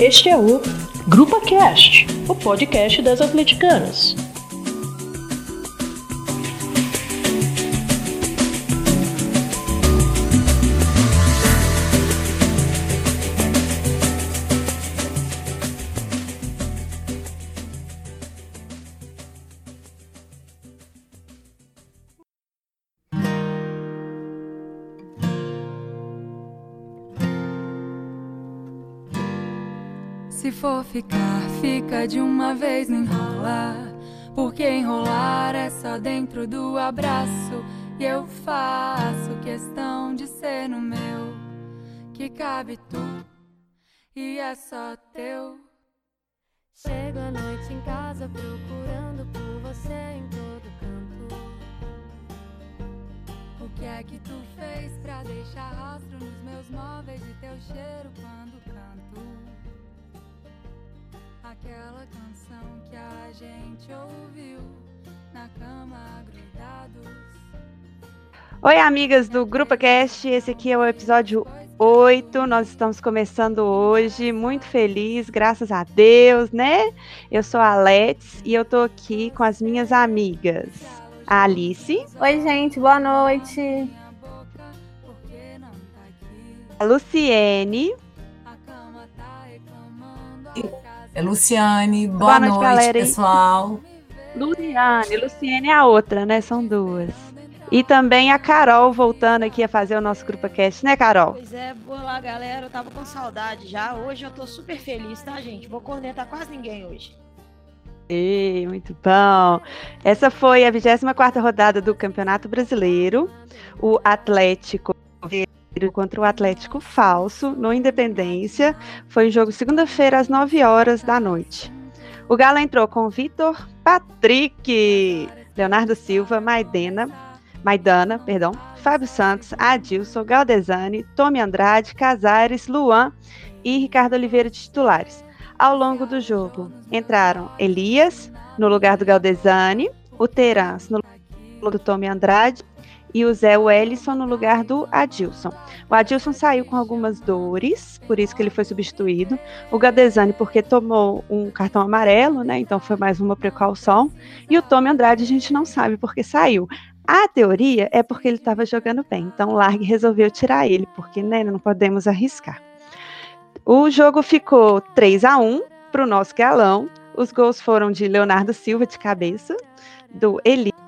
Este é o Grupa Cast, o podcast das atleticanas. For ficar, fica de uma vez, não enrola. Porque enrolar é só dentro do abraço. E eu faço questão de ser no meu, que cabe tu e é só teu. Chego à noite em casa procurando por você em todo canto. O que é que tu fez pra deixar rastro nos meus móveis de teu cheiro quando canto? Aquela canção que a gente ouviu na cama grudados. Oi, amigas do Grupo Cast. Esse aqui é o episódio 8. Nós estamos começando hoje, muito feliz, graças a Deus, né? Eu sou a Let's e eu tô aqui com as minhas amigas. A Alice, Oi, gente, boa noite. Tá aqui, a Luciene, É Luciane, boa, Boa noite, noite, pessoal. Luciane. Luciene é a outra, né? São duas. E também a Carol voltando aqui a fazer o nosso Grupo Cast, né, Carol? Pois é, olá galera, eu tava com saudade já. Hoje eu tô super feliz, tá, gente? Vou cornetar quase ninguém hoje. Ei, muito bom. Essa foi a 24ª rodada do Campeonato Brasileiro. O Atlético contra o Atlético Falso, no Independência. Foi um jogo segunda-feira às 9 horas da noite. O Galo entrou com Vitor Patrick, Leonardo Silva, Maidena, Maidana, perdão, Fábio Santos, Adilson, Galdesani, Tommy Andrade, Casares, Luan e Ricardo Oliveira de titulares. Ao longo do jogo, entraram Elias no lugar do Galdesani, o Terans no lugar do Tommy Andrade e o Zé Wellison no lugar do Adilson. O Adilson saiu com algumas dores, por isso que ele foi substituído. O Galdesani porque tomou um cartão amarelo, né? Então foi mais uma precaução. E o Tommy Andrade a gente não sabe porque saiu. A teoria é porque ele estava jogando bem. Então o Largue resolveu tirar ele, porque né, não podemos arriscar. O jogo ficou 3 a 1 para o nosso galão. Os gols foram de Leonardo Silva de cabeça, do Elias,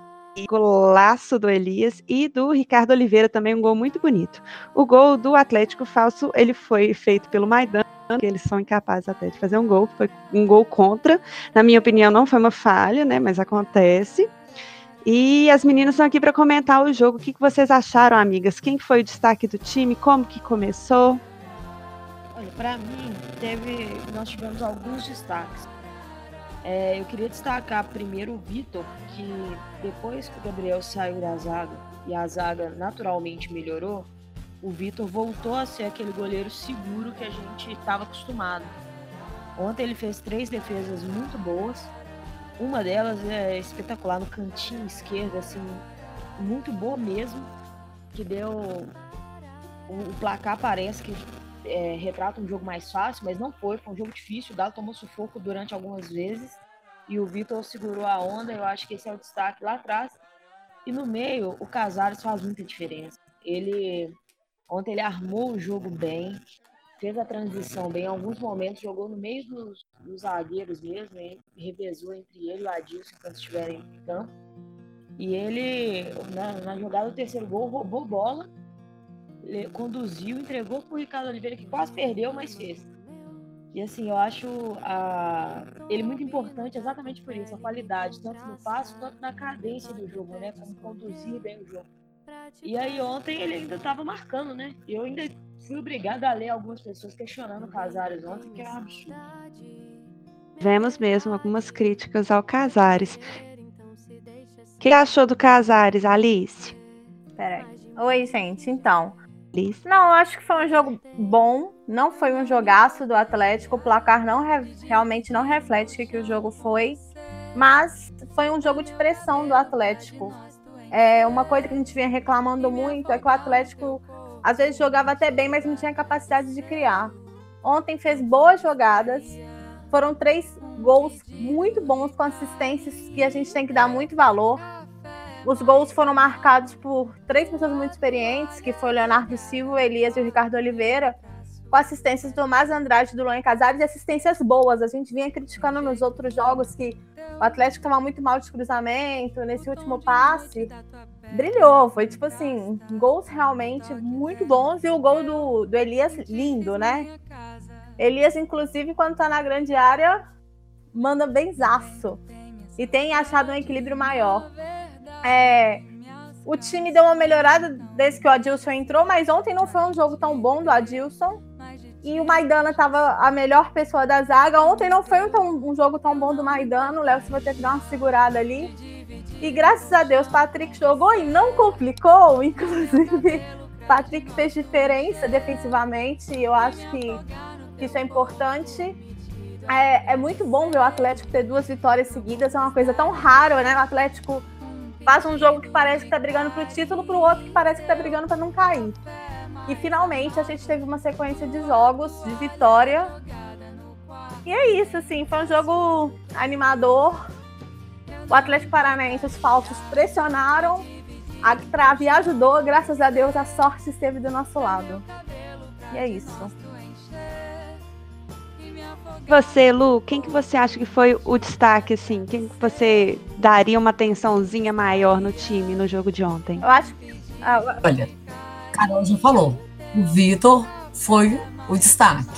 golaço do Elias e do Ricardo Oliveira também um gol muito bonito. O gol do Atlético Falso, ele foi feito pelo Maidan, que eles são incapazes até de fazer um gol, foi um gol contra. Na minha opinião, não foi uma falha, né, mas acontece. E as meninas estão aqui para comentar o jogo. O que, que vocês acharam, amigas? Quem foi o destaque do time? Como que começou? Olha, pra mim, teve. Nós tivemos alguns destaques. É, eu queria destacar primeiro o Vitor, que depois que o Gabriel saiu da zaga e a zaga naturalmente melhorou, o Vitor voltou a ser aquele goleiro seguro que a gente estava acostumado. Ontem ele fez três defesas muito boas. Uma delas é espetacular no cantinho esquerdo, assim, muito boa mesmo, que deu o, placar parece que é, retrata um jogo mais fácil, mas não foi, foi um jogo difícil. O Galo tomou sufoco durante algumas vezes e o Vitor segurou a onda. Eu acho que esse é o destaque lá atrás. E no meio, o Casares faz muita diferença. Ele ontem ele armou o jogo bem, fez a transição bem. Em alguns momentos jogou no meio dos, dos zagueiros mesmo, e revezou entre ele e o Adilson quando estiverem em campo. E ele, na, na jogada do terceiro gol, roubou bola conduziu, entregou pro Ricardo Oliveira, que quase perdeu, mas fez. E assim, eu acho a... ele muito importante exatamente por isso, a qualidade, tanto no passo quanto na cadência do jogo, né? Como conduzir bem o jogo. E aí ontem ele ainda estava marcando, né? Eu ainda fui obrigada a ler algumas pessoas questionando o Casares ontem, que é um absurdo. Tivemos mesmo algumas críticas ao Casares. O que achou do Casares, Alice? Peraí. Oi, gente. Então, Não, eu acho que foi um jogo bom. Não foi um jogaço do Atlético. O placar não re- realmente não reflete o que, que o jogo foi. Mas foi um jogo de pressão do Atlético. É, uma coisa que a gente vinha reclamando muito é que o Atlético às vezes jogava até bem, mas não tinha capacidade de criar. Ontem fez boas jogadas. Foram três gols muito bons, com assistências que a gente tem que dar muito valor. Os gols foram marcados por três pessoas muito experientes, que foi o Leonardo Silva, o Elias e o Ricardo Oliveira, com assistências do Tomás Andrade do Luan Casares e assistências boas. A gente vinha criticando nos outros jogos que o Atlético estava muito mal de cruzamento, nesse último passe. Brilhou, foi tipo assim, gols realmente muito bons e o gol do, do Elias lindo, né? Elias, inclusive, quando tá na grande área, manda benzaço. E tem achado um equilíbrio maior. É, o time deu uma melhorada desde que o Adilson entrou, mas ontem não foi um jogo tão bom do Adilson. E o Maidana estava a melhor pessoa da zaga. Ontem não foi um, um jogo tão bom do Maidana. O Léo Silva teve que dar uma segurada ali. E graças a Deus, Patrick jogou e não complicou. Inclusive, Patrick fez diferença defensivamente. Eu acho que que isso é importante. É, é, muito bom ver o Atlético ter duas vitórias seguidas, é uma coisa tão rara, né? O Atlético faz um jogo que parece que tá brigando pro título, pro outro que parece que tá brigando para não cair. E finalmente a gente teve uma sequência de jogos de vitória. E é isso, assim, foi um jogo animador. O Atlético Paranaense, os falsos pressionaram, a trave ajudou, graças a Deus a sorte esteve do nosso lado. E é isso. Você, Lu, quem que você acha que foi o destaque, assim? Quem que você daria uma atençãozinha maior no time no jogo de ontem? Eu acho que. Ah, Olha, Carol já falou. O Vitor foi o destaque.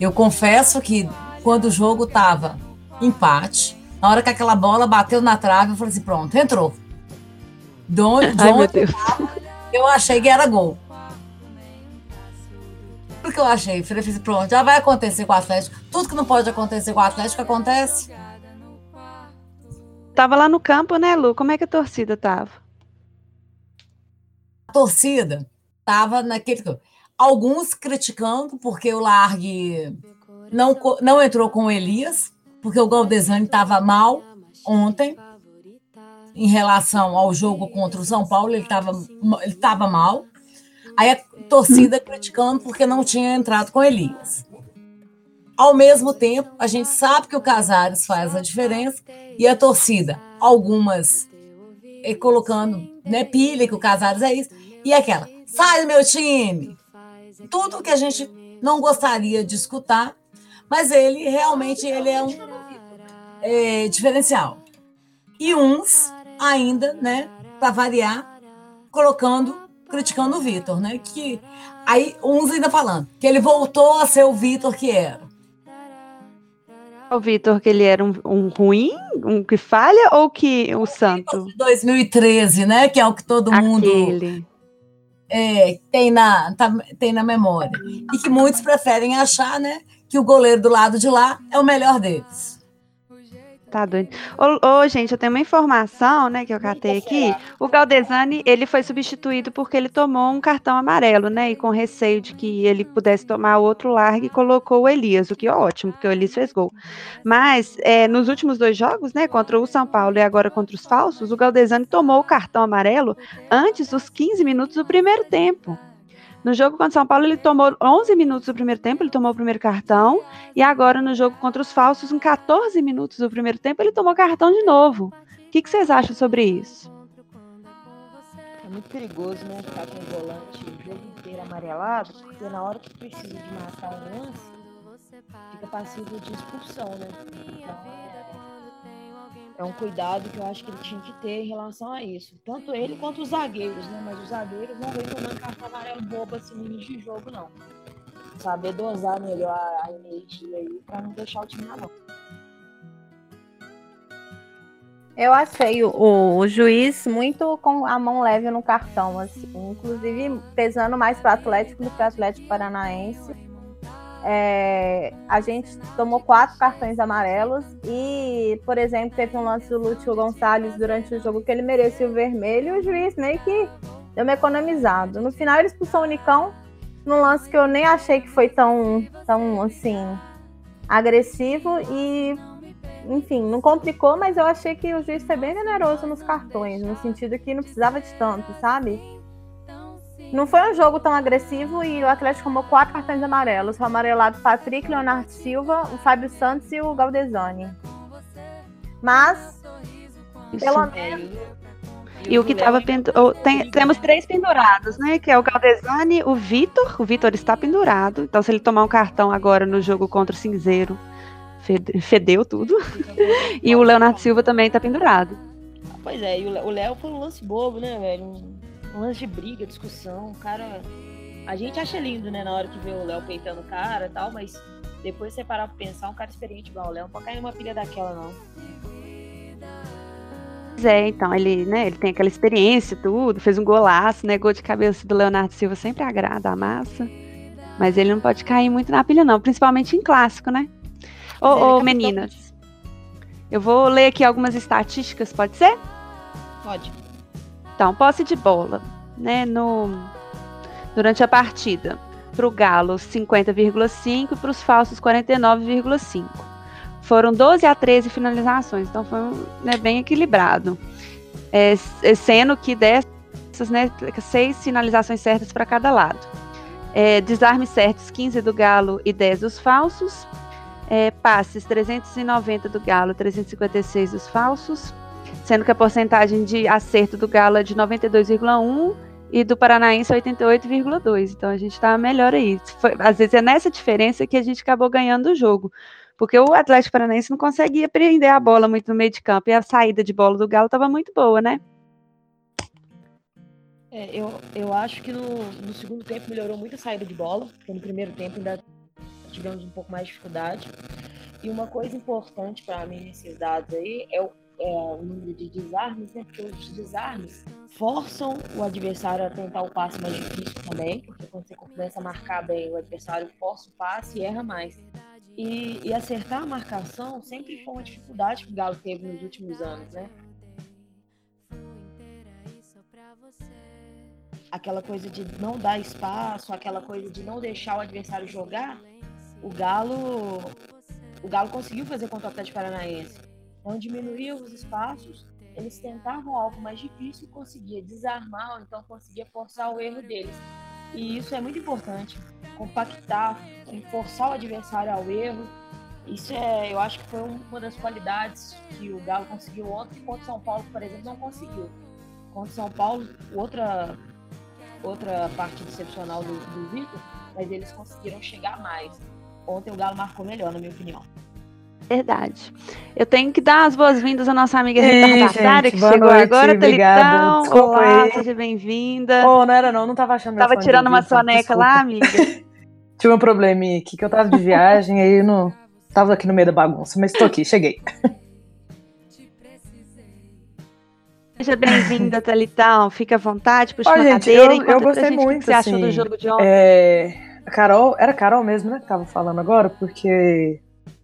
Eu confesso que quando o jogo tava empate, na hora que aquela bola bateu na trave, eu falei assim: pronto, entrou. De onde, de Ai, Deus. eu achei que era gol. Porque eu achei, falei pronto, já vai acontecer com o Atlético. Tudo que não pode acontecer com o Atlético acontece. Tava lá no campo, né, Lu? Como é que a torcida tava? A torcida tava naquele. Alguns criticando porque o Largue não, não entrou com o Elias, porque o Galdesani estava mal ontem em relação ao jogo contra o São Paulo, ele estava ele tava mal. Aí a torcida criticando porque não tinha entrado com Elias. Ao mesmo tempo, a gente sabe que o Casares faz a diferença e a torcida, algumas eh, colocando né, pilha que o Casares é isso, e aquela, sai do meu time! Tudo que a gente não gostaria de escutar, mas ele realmente ele é um eh, diferencial. E uns ainda, né, para variar, colocando, criticando o Vitor, né? Que aí uns ainda falando que ele voltou a ser o Vitor que era. O Vitor, que ele era um, um ruim, um que falha, ou que o santo? 2013, né? Que é o que todo mundo Aquele. é, tem, na, tá- tem na memória. E que muitos preferem achar, né? Que o goleiro do lado de lá é o melhor deles. Tá doido. Ô, ô, gente, eu tenho uma informação, né, que eu catei aqui. O Galdesani, ele foi substituído porque ele tomou um cartão amarelo, né, e com receio de que ele pudesse tomar outro largue, colocou o Elias, o que é ótimo, porque o Elias fez gol. Mas, é, nos últimos dois jogos, né, contra o São Paulo e agora contra os Falsos, o Galdesani tomou o cartão amarelo antes dos 15 minutos do primeiro tempo. No jogo contra o São Paulo, ele tomou 11 minutos do primeiro tempo, ele tomou o primeiro cartão, e agora no jogo contra os falsos, em 14 minutos do primeiro tempo, ele tomou cartão de novo. O que, que vocês acham sobre isso? É muito perigoso, né? Ficar com o volante o jogo inteiro amarelado, porque na hora que precisa de matar um lance, fica passivo de expulsão, né? Então, é, um cuidado que eu acho que ele tinha que ter em relação a isso. Tanto ele quanto os zagueiros, né? Mas os zagueiros não vem tomando cartão amarelo bobo assim no início de jogo, não. Saber dosar melhor a energia aí pra não deixar o time na mão. Eu achei o, o juiz muito com a mão leve no cartão, assim, inclusive pesando mais para o Atlético do que o Atlético Paranaense. É, a gente tomou quatro cartões amarelos e, por exemplo, teve um lance do Lúcio Gonçalves durante o jogo que ele merecia o vermelho e o juiz meio que deu uma economizado. No final ele expulsou o Nicão num lance que eu nem achei que foi tão, tão assim, agressivo e enfim, não complicou, mas eu achei que o juiz foi bem generoso nos cartões, no sentido que não precisava de tanto, sabe? Não foi um jogo tão agressivo e o Atlético tomou quatro cartões amarelos. Foi amarelado o Patrick, Leonardo Silva, o Fábio Santos e o Galdesani. Mas, pelo menos. E o que estava tem, temos três pendurados, né? Que é o Galdesani, o Vitor. O Vitor está pendurado. Então, se ele tomar um cartão agora no jogo contra o Cinzeiro, fedeu tudo. e o Leonardo Silva também está pendurado. Pois é, e o Léo foi um lance bobo, né, velho? Lance de briga, discussão. O cara. A gente acha lindo, né, na hora que vê o Léo peitando o cara e tal, mas depois você parar pra pensar, um cara experiente igual o Léo não pode cair numa pilha daquela, não. Pois é, então, ele, né, ele tem aquela experiência tudo, fez um golaço, né, gol de cabeça do Leonardo Silva sempre agrada a massa, mas ele não pode cair muito na pilha não, principalmente em clássico, né? Ô, ô meninas, eu vou ler aqui algumas estatísticas, pode ser? Pode. Então, posse de bola, né, no, durante a partida, para o Galo 50,5 e para os falsos 49,5 foram 12 a 13 finalizações, então foi né, bem equilibrado. É, é, sendo que dessas, né, seis finalizações certas para cada lado. É, desarmes certos, 15 do Galo e 10 dos falsos. É, passes, 390 do Galo, 356 dos falsos. Sendo que a porcentagem de acerto do Galo é de 92,1 e do Paranaense 88,2. Então a gente está melhor aí. Foi, às vezes é nessa diferença que a gente acabou ganhando o jogo. Porque o Atlético Paranaense não conseguia prender a bola muito no meio de campo e a saída de bola do Galo estava muito boa, né? É, eu, eu acho que no, no segundo tempo melhorou muito a saída de bola, porque no primeiro tempo ainda tivemos um pouco mais de dificuldade. E uma coisa importante para mim nesses dados aí é o, é o, número de desarmes, né? Porque os desarmes forçam o adversário a tentar o passe mais difícil também, porque quando você começa a marcar bem, o adversário força o passe e erra mais. E, e, acertar a marcação sempre foi uma dificuldade que o Galo teve nos últimos anos, né? Aquela coisa de não dar espaço, aquela coisa de não deixar o adversário jogar, o Galo, o Galo conseguiu fazer contra o Atlético Paranaense. Então diminuía os espaços, eles tentavam algo mais difícil, conseguia desarmar, ou então conseguia forçar o erro deles. E isso é muito importante compactar, forçar o adversário ao erro. Isso é, eu acho que foi uma das qualidades que o Galo conseguiu ontem, contra o São Paulo, por exemplo, não conseguiu. Contra São Paulo, outra, outra parte excepcional do, do Vitor, mas eles conseguiram chegar mais. Ontem o Galo marcou melhor, na minha opinião. Verdade. Eu tenho que dar as boas-vindas à nossa amiga Rita Tartária, que chegou noite, agora, Thelitão. Olá, aí. seja bem-vinda. Oh, não era não, não tava achando Tava tirando uma soneca lá, amiga. Tive um probleminha aqui, que eu tava de viagem, aí não tava aqui no meio da bagunça, mas tô aqui, cheguei. Seja bem-vinda, Thalitão. Fica à vontade, puxa Ó, uma gente, cadeira. Eu, eu gostei gente, muito, o que você assim, achou do jogo de ontem? É... Carol, era Carol mesmo, né, que tava falando agora, porque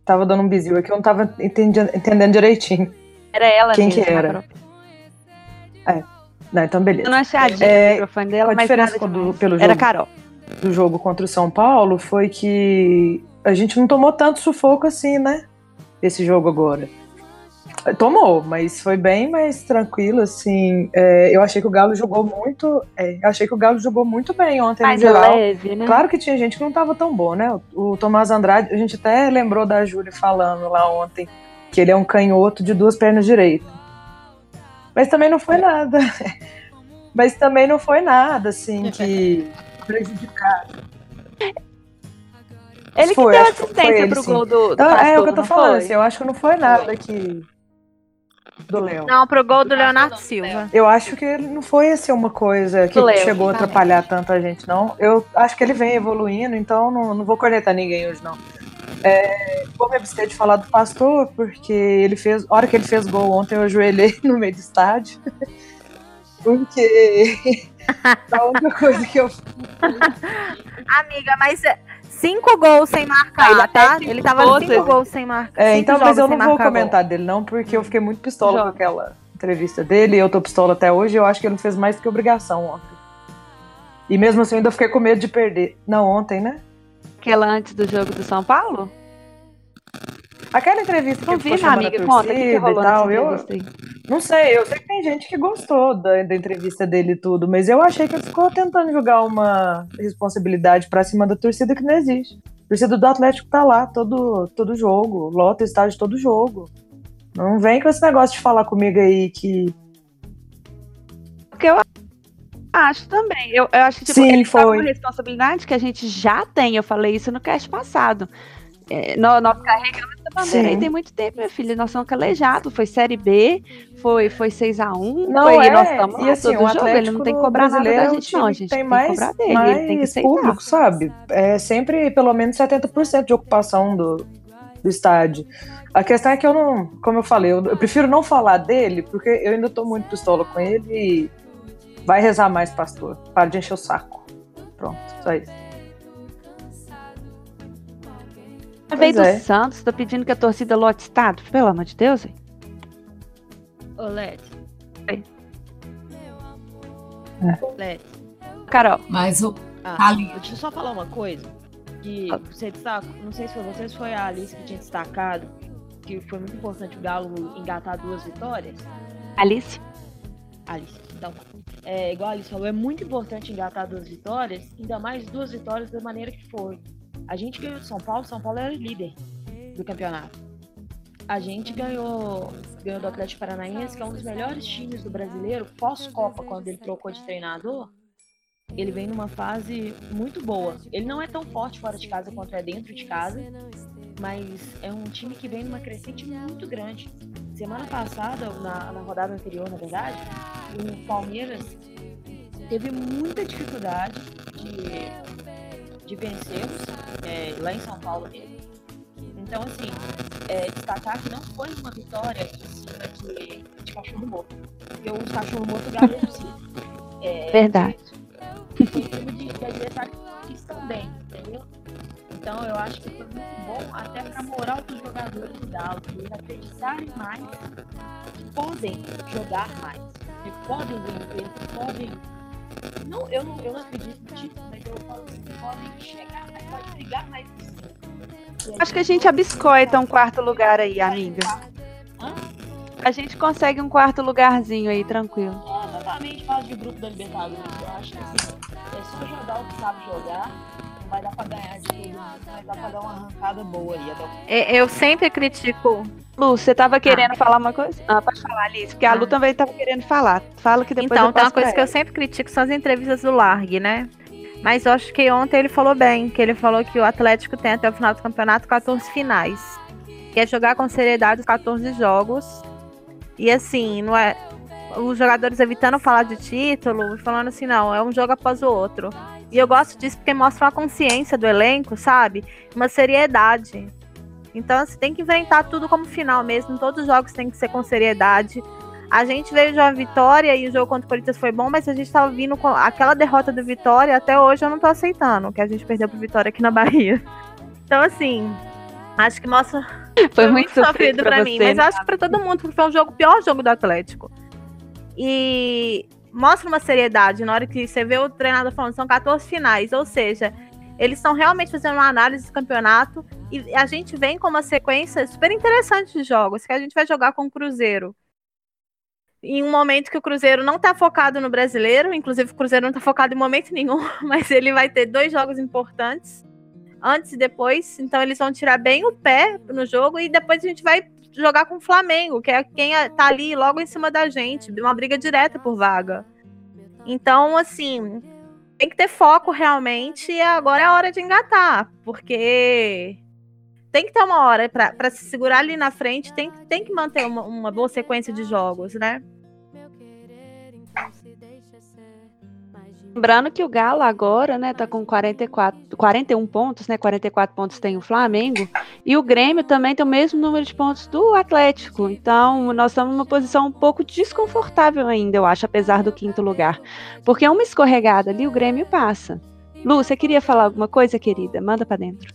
tava dando um bizil aqui, eu não tava entendendo, entendendo direitinho. Era ela Quem mesmo, que era? É. Não, então beleza. Eu não achei a É, o microfone dela, a mas diferença demais. pelo Era jogo- Carol. do jogo contra o São Paulo foi que a gente não tomou tanto sufoco assim, né? Esse jogo agora. Tomou, mas foi bem mais tranquilo, assim. É, eu achei que o Galo jogou muito. é, eu achei que o Galo jogou muito bem ontem, Mais no geral. leve, né? Claro que tinha gente que não tava tão bom, né? O, o Tomás Andrade, a gente até lembrou da Júlia falando lá ontem que ele é um canhoto de duas pernas direitas. Mas também não foi nada. Mas também não foi nada, assim, que prejudicar. Ele que Foi, deu que foi assistência ele, pro sim. gol do, do Não, é Castor, o que eu tô não falando, foi? assim, eu acho que não foi nada que. Do Léo. Não, pro gol do Leonardo Silva. Eu acho que não foi assim uma coisa que Léo, chegou a atrapalhar tanto a gente, não. Eu acho que ele vem evoluindo, então não, não vou cornetar ninguém hoje, não. É, vou me abster de falar do pastor, porque ele fez. A hora que ele fez gol ontem, eu ajoelhei no meio do estádio. Porque a única coisa que eu Amiga, mas é, cinco gols sem marcar, ele tá? até Ele tava ficou, cinco gols sem marcar. É, então, mas eu não vou comentar dele, não, porque eu fiquei muito pistola Joga. com aquela entrevista dele, eu tô pistola até hoje, eu acho que ele não fez mais do que obrigação ontem. E mesmo assim, eu ainda fiquei com medo de perder. Não, ontem, né? Aquela antes do jogo do São Paulo? Aquela entrevista que Não ele vi, ficou amiga, conta, que, que e tal, eu não sei, eu sei que tem gente que gostou da, da entrevista dele e tudo, mas eu achei que ele ficou tentando jogar uma responsabilidade pra cima da torcida que não existe. A torcida do Atlético tá lá todo, todo jogo, lota o estádio todo jogo. Não vem com esse negócio de falar comigo aí que Porque eu acho também. Eu, eu acho que tipo, Sim, ele tá foi. uma responsabilidade que a gente já tem. Eu falei isso no cast passado. É, nó- nós, carregamos bandeira Sim. aí tem muito tempo, minha filha. Nós somos calejados. Foi Série B, foi, foi 6x1. Não, foi, é, nós estamos lá assim, todo o jogo. Ele não tem que cobrar nada da é gente, não. A gente tem tem, mais, que cobrar dele. Ele tem que mais aceitar. público, sabe? É sempre pelo menos 70% de ocupação do, do estádio. A questão é que eu não, como eu falei, eu, eu prefiro não falar dele, porque eu ainda tô muito pistola com ele e vai rezar mais, pastor. Para de encher o saco. Pronto, só isso. Veio do é. Santos, tô pedindo que a torcida lote estado. Pelo amor de Deus, hein? Ô, Let. Oi. Let. Carol. Mas o Ah, deixa eu só falar uma coisa. Que você destacou, não sei se foi vocês, foi a Alice que tinha destacado que foi muito importante o Galo engatar duas vitórias. Alice? Alice, então, é, igual a Alice falou, é muito importante engatar duas vitórias, ainda mais duas vitórias da maneira que foi. A gente ganhou de São Paulo, São Paulo era líder do campeonato. A gente ganhou, ganhou do Atlético Paranaense, que é um dos melhores times do brasileiro, pós-Copa, quando ele trocou de treinador. Ele vem numa fase muito boa. Ele não é tão forte fora de casa quanto é dentro de casa, mas é um time que vem numa crescente muito grande. Semana passada, na, na rodada anterior, na verdade, o Palmeiras teve muita dificuldade de, de vencermos é, lá em São Paulo mesmo. Então, assim, é, destacar que não foi uma vitória em cima de, de cachorro morto. Porque os cachorro morto ganham por si. É, Verdade. foi em cima de, de adversários que estão bem, entendeu? Então eu acho que foi muito bom até pra moral dos jogadores do Galo, eles acreditarem mais que podem jogar mais, que podem vencer, que podem. Não, eu, não, eu não acredito título, mas eu falo assim, que podem chegar mais, podem brigar. E Acho que a gente abiscoita um quarto lugar aí, amiga. Hã? A gente consegue um quarto lugarzinho aí, tranquilo. É, exatamente, fase de grupo da Libertadores. Eu acho que assim, é só jogar o que sabe jogar. Vai dar pra ganhar de dá pra dar uma arrancada boa aí. É, Eu sempre critico. Lu, você tava querendo falar uma coisa? Ah, pode falar, Alice, porque a Lu também tava querendo falar. Fala que depois então, eu tem uma coisa que eu sempre critico são as entrevistas do Largue, né? Mas eu acho que ontem ele falou bem, que ele falou que o Atlético tem até o final do campeonato 14 finais. Que é jogar com seriedade os 14 jogos. E assim, não é. Os jogadores evitando falar de título e falando assim, não, é um jogo após o outro. E eu gosto disso porque mostra uma consciência do elenco, sabe? Uma seriedade. Então você tem que inventar tudo como final mesmo. Todos os jogos tem que ser com seriedade. A gente veio de uma vitória e o jogo contra o Corinthians foi bom, mas a gente tava vindo com aquela derrota do Vitória, até hoje eu não tô aceitando, que a gente perdeu pro Vitória aqui na Bahia. Então, assim, acho que mostra. Foi muito sofrido pra, mim, mas né? acho que pra todo mundo, porque foi um jogo, o pior jogo do Atlético. E mostra uma seriedade na hora que você vê o treinador falando, são 14 finais, ou seja, eles estão realmente fazendo uma análise do campeonato e a gente vem com uma sequência super interessante de jogos, que a gente vai jogar com o Cruzeiro. Em um momento que o Cruzeiro não tá focado no brasileiro, inclusive o Cruzeiro não tá focado em momento nenhum, mas ele vai ter dois jogos importantes, antes e depois, então eles vão tirar bem o pé no jogo e depois a gente vai jogar com o Flamengo, que é quem tá ali logo em cima da gente, uma briga direta por vaga. Então, assim, tem que ter foco realmente e agora é a hora de engatar, porque tem que ter uma hora para se segurar ali na frente, tem, tem que manter uma, uma boa sequência de jogos, né? Lembrando que o Galo agora, né, tá com 44, 41 pontos, né? 44 pontos tem o Flamengo. E o Grêmio também tem o mesmo número de pontos do Atlético. Então, nós estamos numa posição um pouco desconfortável ainda, eu acho, apesar do quinto lugar. Porque é uma escorregada ali, o Grêmio passa. Lu, você queria falar alguma coisa, querida? Manda pra dentro.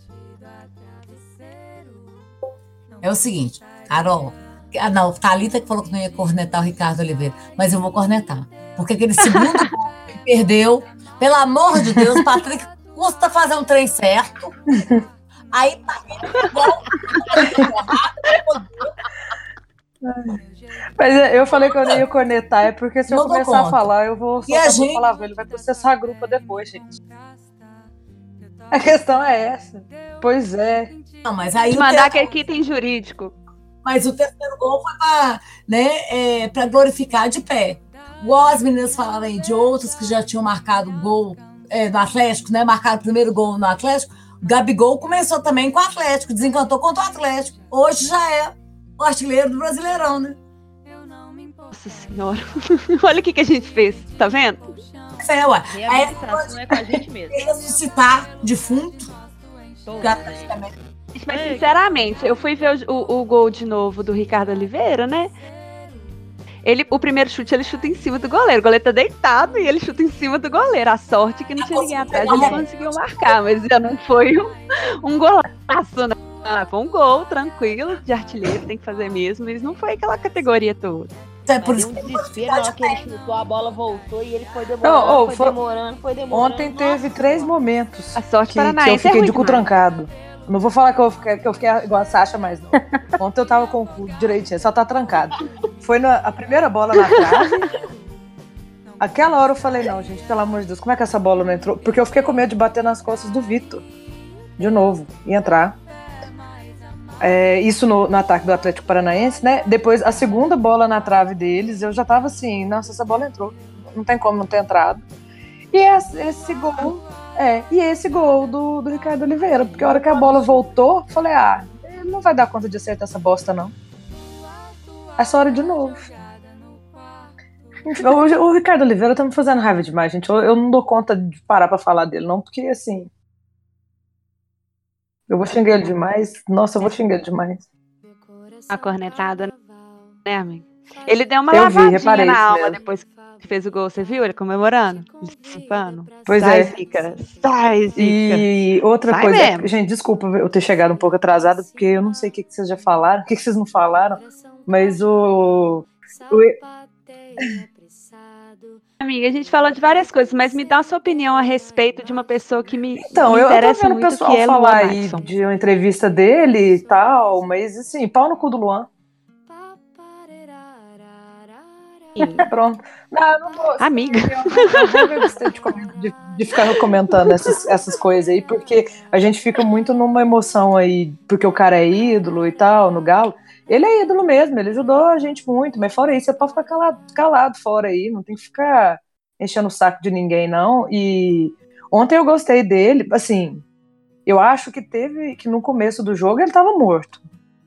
É o seguinte, Carol. Ah, não, Thalita que falou que não ia cornetar o Ricardo Oliveira, mas eu vou cornetar. Porque aquele segundo gol que perdeu, pelo amor de Deus, Patrick custa fazer um trem certo. Aí tá igual. Mas eu falei que eu nem ia cornetar, é porque se Não eu dou começar a falar, eu vou E a soltar gente- uma palavra, ele vai processar a grupa depois, gente. A questão é essa. Pois é. Não, mas aí mandar que aqui tem jurídico. Mas o terceiro gol foi para né, é, pra glorificar de pé. Igual as meninas falaram aí de outros que já tinham marcado gol é, no Atlético, né? Marcaram o primeiro gol no Atlético. O Gabigol começou também com o Atlético, desencantou contra o Atlético. Hoje já é o artilheiro do Brasileirão, né? Nossa senhora. Olha o que, que a gente fez, tá vendo? É, ué. Aí Reabilitação é com a gente mesmo. ressuscitar defunto, praticamente. Mas sinceramente, eu fui ver o, o- o gol de novo do Ricardo Oliveira, né? Ele, o primeiro chute, ele chuta em cima do goleiro. O goleiro tá deitado e ele chuta em cima do goleiro. A sorte é que não tinha ninguém atrás, ele conseguiu marcar, mas já não foi um, um golaço, né? Ah, foi um gol tranquilo de artilheiro, tem que fazer mesmo, mas não foi aquela categoria toda. É por isso um desespero na hora que ele chutou, a bola voltou e ele foi demorando, Não, ô, foi, foi- demorando, foi demorando. Ontem Nossa teve três momentos A sorte que, que eu é fiquei ruim de cu demais. trancado. Não vou falar que eu fiquei, que eu fiquei igual a Sasha, mas não. Ontem eu tava com o cu direitinho, só tá trancado. Foi na, a primeira bola na trave. Aquela hora eu falei, não, gente, pelo amor de Deus, como é que essa bola não entrou? Porque eu fiquei com medo de bater nas costas do Vitor. De novo, e entrar. É, isso no, no ataque do Atlético Paranaense, né? Depois, a segunda bola na trave deles, eu já tava assim, nossa, essa bola entrou. Não tem como não ter entrado. E esse, esse gol, é, e esse gol do, do Ricardo Oliveira, porque a hora que a bola voltou, falei, ah, não vai dar conta de acertar essa bosta, não. Essa hora de novo. O, o Ricardo Oliveira tá me fazendo raiva demais, gente. Eu, eu não dou conta de parar pra falar dele, não, porque assim. Eu vou xingar ele demais. Nossa, eu vou xingar ele demais. A cornetada, né, amigo? Ele deu uma Eu vi, lavadinha reparei na alma mesmo. depois que fez o gol, você viu ele comemorando? Limpando. Pois Sai, é. Zica. Sai, Zica. E outra Vai coisa, mesmo. gente, desculpa eu ter chegado um pouco atrasada, porque eu não sei o que, que vocês já falaram, o que, que vocês não falaram, mas o. Amiga, a gente falou de várias coisas, mas me dá a sua opinião a respeito de uma pessoa que me, Então, me eu, eu tô interessa vendo o pessoal é falar aí de uma entrevista dele e tal, mas assim, pau no cu do Luan. Pronto. Não, não vou. Amiga. Eu vou ver de, de- de ficar comentando essas, essas coisas aí, porque a gente fica muito numa emoção aí, porque o cara é ídolo e tal, no Galo. Ele é ídolo mesmo, ele ajudou a gente muito, mas fora isso, você pode ficar calado, calado fora aí, não tem que ficar enchendo o saco de ninguém, não. E ontem eu gostei dele, assim, eu acho que teve, que no começo do jogo ele tava morto,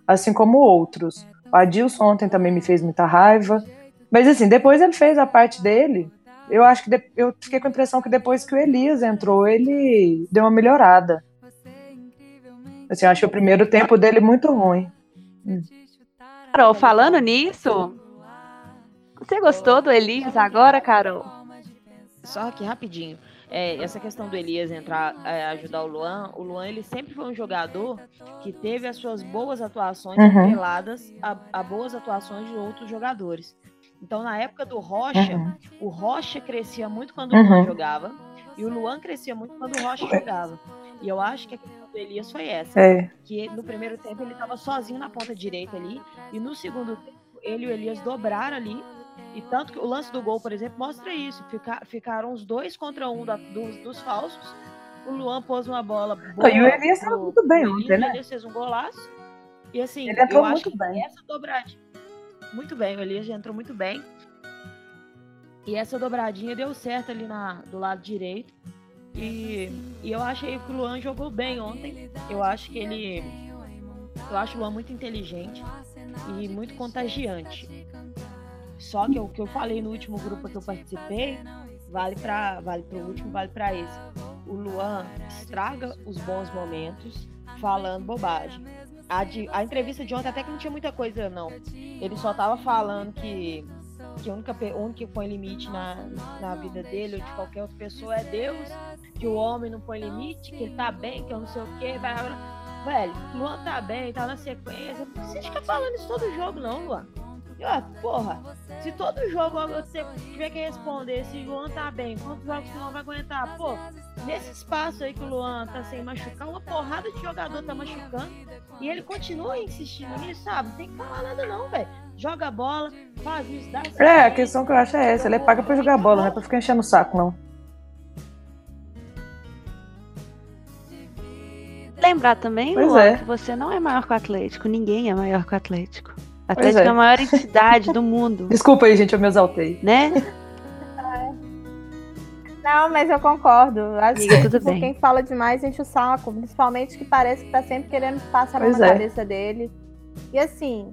assim como outros. O Adilson ontem também me fez muita raiva. Mas assim, depois ele fez a parte dele. Eu acho que de- eu fiquei com a impressão que depois que o Elias entrou, ele deu uma melhorada. Assim, eu achei o primeiro tempo dele muito ruim. Carol, falando nisso, você gostou do Elias agora, Carol? Só que rapidinho. É, essa questão do Elias entrar, é, ajudar o Luan, o Luan ele sempre foi um jogador que teve as suas boas atuações Uhum. atreladas a, a boas atuações de outros jogadores. Então, na época do Rocha, Uhum. o Rocha crescia muito quando o Luan Uhum. jogava e o Luan crescia muito quando o Rocha jogava. E eu acho que a questão do Elias foi essa. É. Que no primeiro tempo ele estava sozinho na ponta direita ali e no segundo tempo ele e o Elias dobraram ali. E tanto que o lance do gol, por exemplo, mostra isso. Fica- ficaram os dois contra um da- dos, dos falsos. O Luan pôs uma bola boa. E o Elias tava pro- muito bem ontem, né? O Elias fez um golaço. E assim, Ele eu acho que bem. essa dobradinha. Muito bem, o Elias já entrou muito bem. E essa dobradinha deu certo ali na, do lado direito. E, e eu achei que o Luan jogou bem ontem. Eu acho que ele. Eu acho o Luan muito inteligente e muito contagiante. Só que o que eu falei no último grupo que eu participei, vale para vale pro último, vale para esse. O Luan estraga os bons momentos falando bobagem. A, de- a entrevista de ontem até que não tinha muita coisa, não. Ele só tava falando que, que única, o único que põe limite na, na vida dele ou de qualquer outra pessoa é Deus, que o homem não põe limite, que ele tá bem, que eu não sei o quê. Vai. Velho, Luan tá bem, tá na sequência. Precisa ficar falando isso todo jogo, não, Luan. E, ó, porra, se todo jogo você tiver que responder se o Luan tá bem, quantos jogos o Luan vai aguentar? Pô, nesse espaço aí que o Luan tá sem machucar, uma porrada de jogador tá machucando e ele continua insistindo nisso, sabe? Não tem que falar nada não, velho. Joga a bola, faz isso, dá É, a questão que eu acho é essa. Ele é pago pra jogar bola, não é pra ficar enchendo o saco, não. Lembrar também, Pois Luan, é. que você não é maior que o Atlético. Ninguém é maior que o Atlético. Pois Atlético é. é a maior entidade do mundo, Desculpa aí, gente, eu me exaltei. né? Não, mas eu concordo. Acho Amiga, que tudo bem. quem fala demais enche o saco. Principalmente que parece que tá sempre querendo passar Pois na é. cabeça dele. E assim,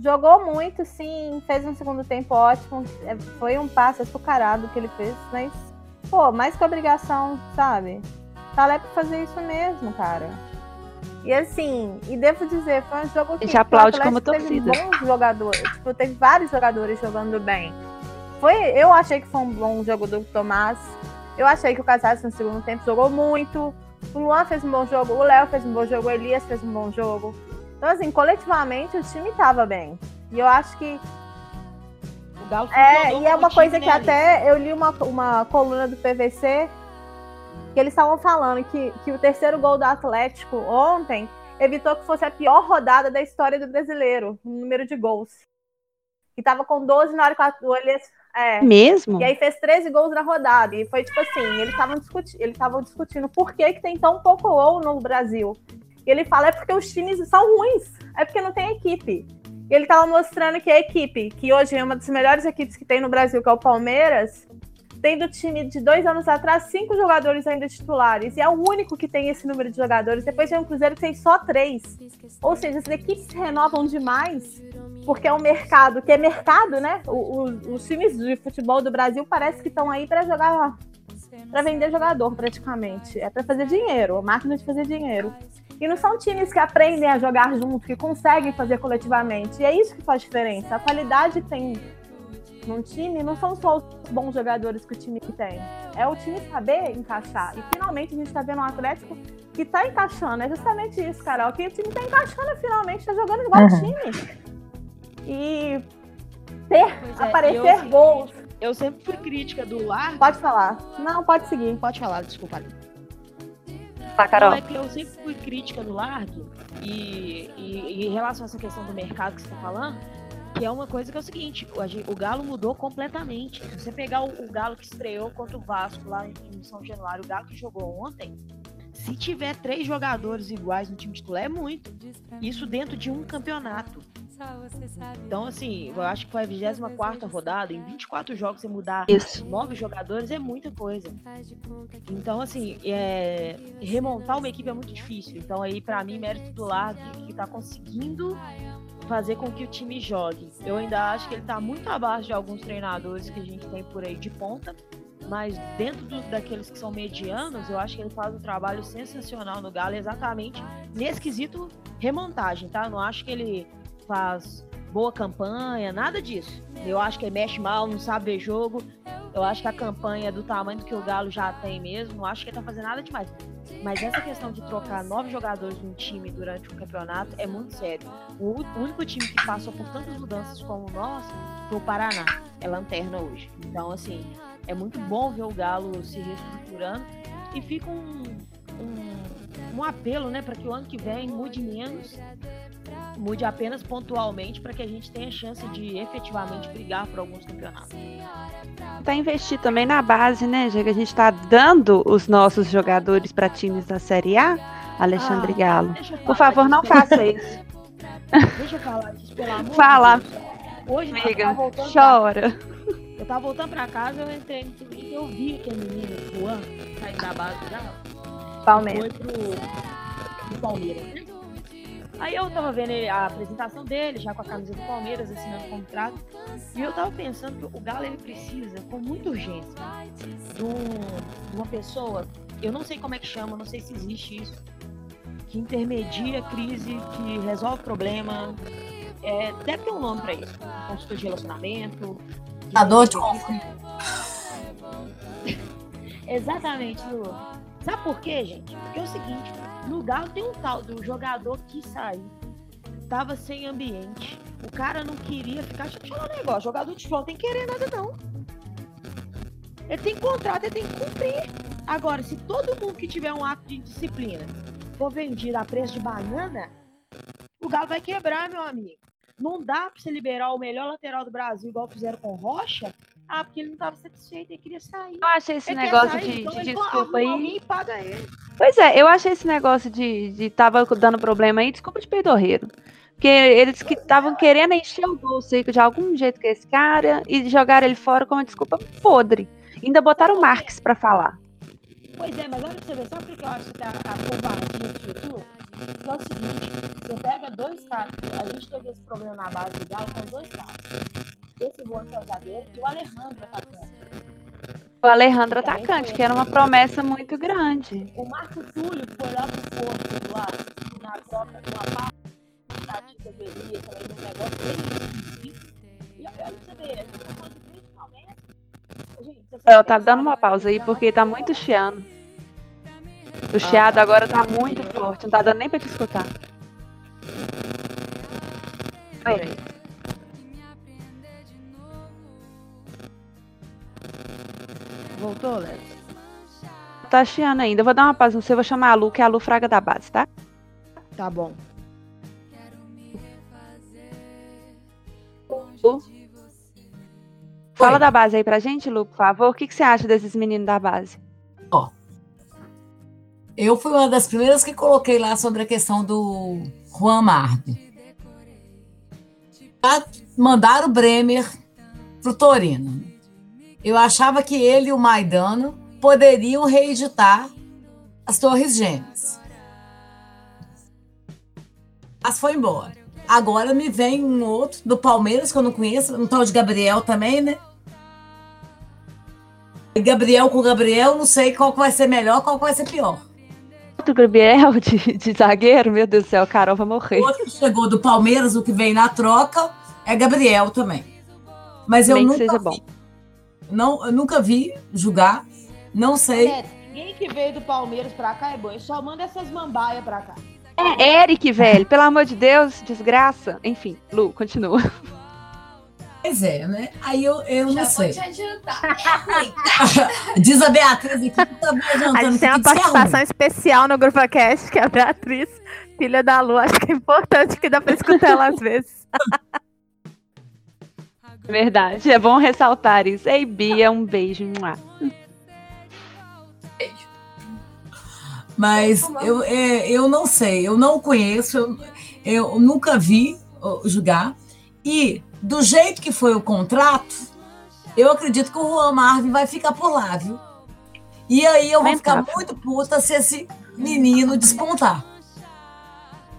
jogou muito, sim. Fez um segundo tempo ótimo. é, Foi um passe açucarado que ele fez. Mas, pô, mais que obrigação, sabe? Tá lá pra fazer isso mesmo, cara. E assim, e devo dizer, foi um jogo que gente aplaude como Atlético teve torcida. bons jogadores. Tipo, teve vários jogadores jogando bem. Foi, eu achei que foi um bom jogo do Tomás. Eu achei que o Casares no segundo tempo jogou muito. O Luan fez um bom jogo, o Léo fez um bom jogo, o Elias fez um bom jogo. Então, assim, coletivamente o time tava bem. E eu acho que. O Galo É, e é uma coisa que Alex? até eu li uma, uma coluna do PVC que eles estavam falando que, que o terceiro gol do Atlético ontem evitou que fosse a pior rodada da história do brasileiro, no número de gols. Que tava com 12 na hora que o Elias. É, Mesmo? e aí fez 13 gols na rodada. E foi tipo assim, eles estavam discuti eles estavam discutindo por que, que tem tão pouco gol no Brasil. E ele fala, é porque os times são ruins, é porque não tem equipe. E ele tava mostrando que a equipe, que hoje é uma das melhores equipes que tem no Brasil, que é o Palmeiras, tem do time de dois anos atrás cinco jogadores ainda titulares. E é o único que tem esse número de jogadores. Depois tem um Cruzeiro que tem só três. Ou seja, as equipes se renovam demais porque é um mercado que é mercado, né? O- o- os times de futebol do Brasil parece que estão aí para jogar, para vender jogador praticamente. É para fazer dinheiro, a máquina de fazer dinheiro. E não são times que aprendem a jogar junto, que conseguem fazer coletivamente. E é isso que faz diferença. A qualidade tem num time não são só os bons jogadores que o time tem. É o time saber encaixar. E finalmente a gente está vendo um Atlético que tá encaixando. É justamente isso, Carol. Que o time tá encaixando finalmente, tá jogando igual o Uhum. time. E ter, Pois é, aparecer eu- gols. Eu sempre fui crítica do Lar. Pode falar. Não, pode seguir. Pode falar, desculpa. Ali. Tá, Carol. Não, é que eu sempre fui crítica do Largue e, e, e em relação a essa questão do mercado que você tá falando, que é uma coisa que é o seguinte, o, o Galo mudou completamente. Se você pegar o, o Galo que estreou contra o Vasco lá em, em São Januário, o Galo que jogou ontem, se tiver três jogadores iguais no time titular, é muito. Isso dentro de um campeonato. Então, assim, eu acho que foi a 24 rodada, em 24 jogos você mudar Isso. nove jogadores é muita coisa. Então, assim, é, remontar uma equipe é muito difícil. Então, aí, pra mim, mérito do Largue, que tá conseguindo fazer com que o time jogue. Eu ainda acho que ele tá muito abaixo de alguns treinadores que a gente tem por aí de ponta, mas dentro do- daqueles que são medianos, eu acho que ele faz um trabalho sensacional no Galo, exatamente nesse quesito remontagem, tá? Eu não acho que ele faz boa campanha, nada disso. Eu acho que ele mexe mal, não sabe ver jogo. Eu acho que a campanha é do tamanho que o Galo já tem mesmo. Não acho que ele tá fazendo nada demais. Mas essa questão de trocar nove jogadores num time durante um campeonato é muito sério. O único time que passou por tantas mudanças como o nosso foi o Paraná. É lanterna hoje. Então, assim, é muito bom ver o Galo se reestruturando. E fica um, um, um apelo, né, para que o ano que vem mude menos, mude apenas pontualmente, para que a gente tenha chance de efetivamente brigar por alguns campeonatos. Tá investir também na base, né? Já que a gente tá dando os nossos jogadores para times da Série A, Alexandre Ah, Galo. Eu Por favor, não faça isso. Deixa eu falar disso, pelo amor Fala. de Deus. Hoje eu Amiga, tava voltando pra chora. Eu tava voltando pra casa, eu entrei no Twitter e eu vi que a menina, Juan, saindo da base Palmeiras. foi pro, pro Palmeiras, né? Aí eu tava vendo a apresentação dele, já com a camisa do Palmeiras, assinando o contrato, e eu tava pensando que o Galo ele precisa, com muita urgência, de, um- de uma pessoa, eu não sei como é que chama, não sei se existe isso, que intermedia a crise, que resolve problema, é, deve ter um nome pra isso, consultor de relacionamento. que Dor de Exatamente, Lu. Sabe por quê, gente? Porque é o seguinte, no Galo tem um tal do jogador que sair. tava sem ambiente. O cara não queria ficar. Deixa eu te falar um negócio: jogador de futebol tem que querer nada, não. Ele tem contrato, ele tem que cumprir. Agora, se todo mundo que tiver um ato de disciplina for vendido a preço de banana, o Galo vai quebrar, meu amigo. Não dá pra você liberar o melhor lateral do Brasil, igual fizeram com Rocha. Ah, porque ele não tava satisfeito, ele queria sair. Eu achei esse Ele negócio sair, de, então de desculpa aí. e paga ele. Pois é, eu achei esse negócio de, de tava dando problema aí, desculpa de peidorreiro. Porque eles que estavam querendo encher o bolso de algum jeito com esse cara e jogaram ele fora com uma desculpa podre. Ainda botaram o Marx pra falar. Pois é, mas olha pra você ver, sabe por que eu acho que a, a covardia de YouTube? É o seguinte, você pega dois caras, a gente teve esse problema na base do Galo com dois caras. Esse Juan que é o zagueiro e o Alejandro atacante. O Alejandro atacante, que era uma promessa muito grande. O Marco Túlio foi lá pro Porto, lá, na troca, numa parte da deveria também, num negócio bem esquisito. E olha pra você ver, a gente tá falando principalmente. Gente, Eu sabe tá dando uma pausa aí, Galo porque tá muito chiando. O chiado agora tá muito forte, não tá dando nem pra te escutar. Oi. Voltou, Léo? Tá chiando ainda. Eu vou dar uma pausa no seu, eu vou chamar a Lu, que é a Lu Fraga da base, tá? Tá bom. Lu? Fala da base aí pra gente, Lu, por favor. O que, que você acha desses meninos da base? Eu fui uma das primeiras que coloquei lá sobre a questão do Juan Marco. Ah, Mandaram o Bremer pro Torino. Eu achava que ele e o Maidano poderiam reeditar as Torres Gêmeas. Mas foi embora. Agora me vem um outro do Palmeiras que eu não conheço, um tal de Gabriel também, né? Gabriel com Gabriel, não sei qual que vai ser melhor, qual que vai ser pior. Outro Gabriel de, de zagueiro? Meu Deus do céu, Carol vai morrer. O outro que chegou do Palmeiras, o que veio na troca, é Gabriel também. Mas eu Nem que nunca, seja vi, bom. Não, eu nunca vi jogar, não sei. É, ninguém que veio do Palmeiras pra cá é bom. Só manda essas mambaias pra cá. É, Eric, velho, pelo amor de Deus, desgraça. Enfim, Lu, continua. Pois é, né? Aí eu, eu Já não vou sei. te adiantar. Diz a Beatriz aqui que tá me adiantando. A gente tem uma é participação especial no Grupo Cast, que é a Beatriz, filha da Lu. Acho que é importante que dá pra escutar ela às vezes. Verdade, é bom ressaltar isso. Ei, Bia, um beijo. Mua. Mas eu, é, eu não sei, eu não conheço, eu, eu nunca vi jogar. E do jeito que foi o contrato, eu acredito que o Juan Marvin vai ficar por lá, viu? E aí eu vou ficar muito puta se esse menino despontar.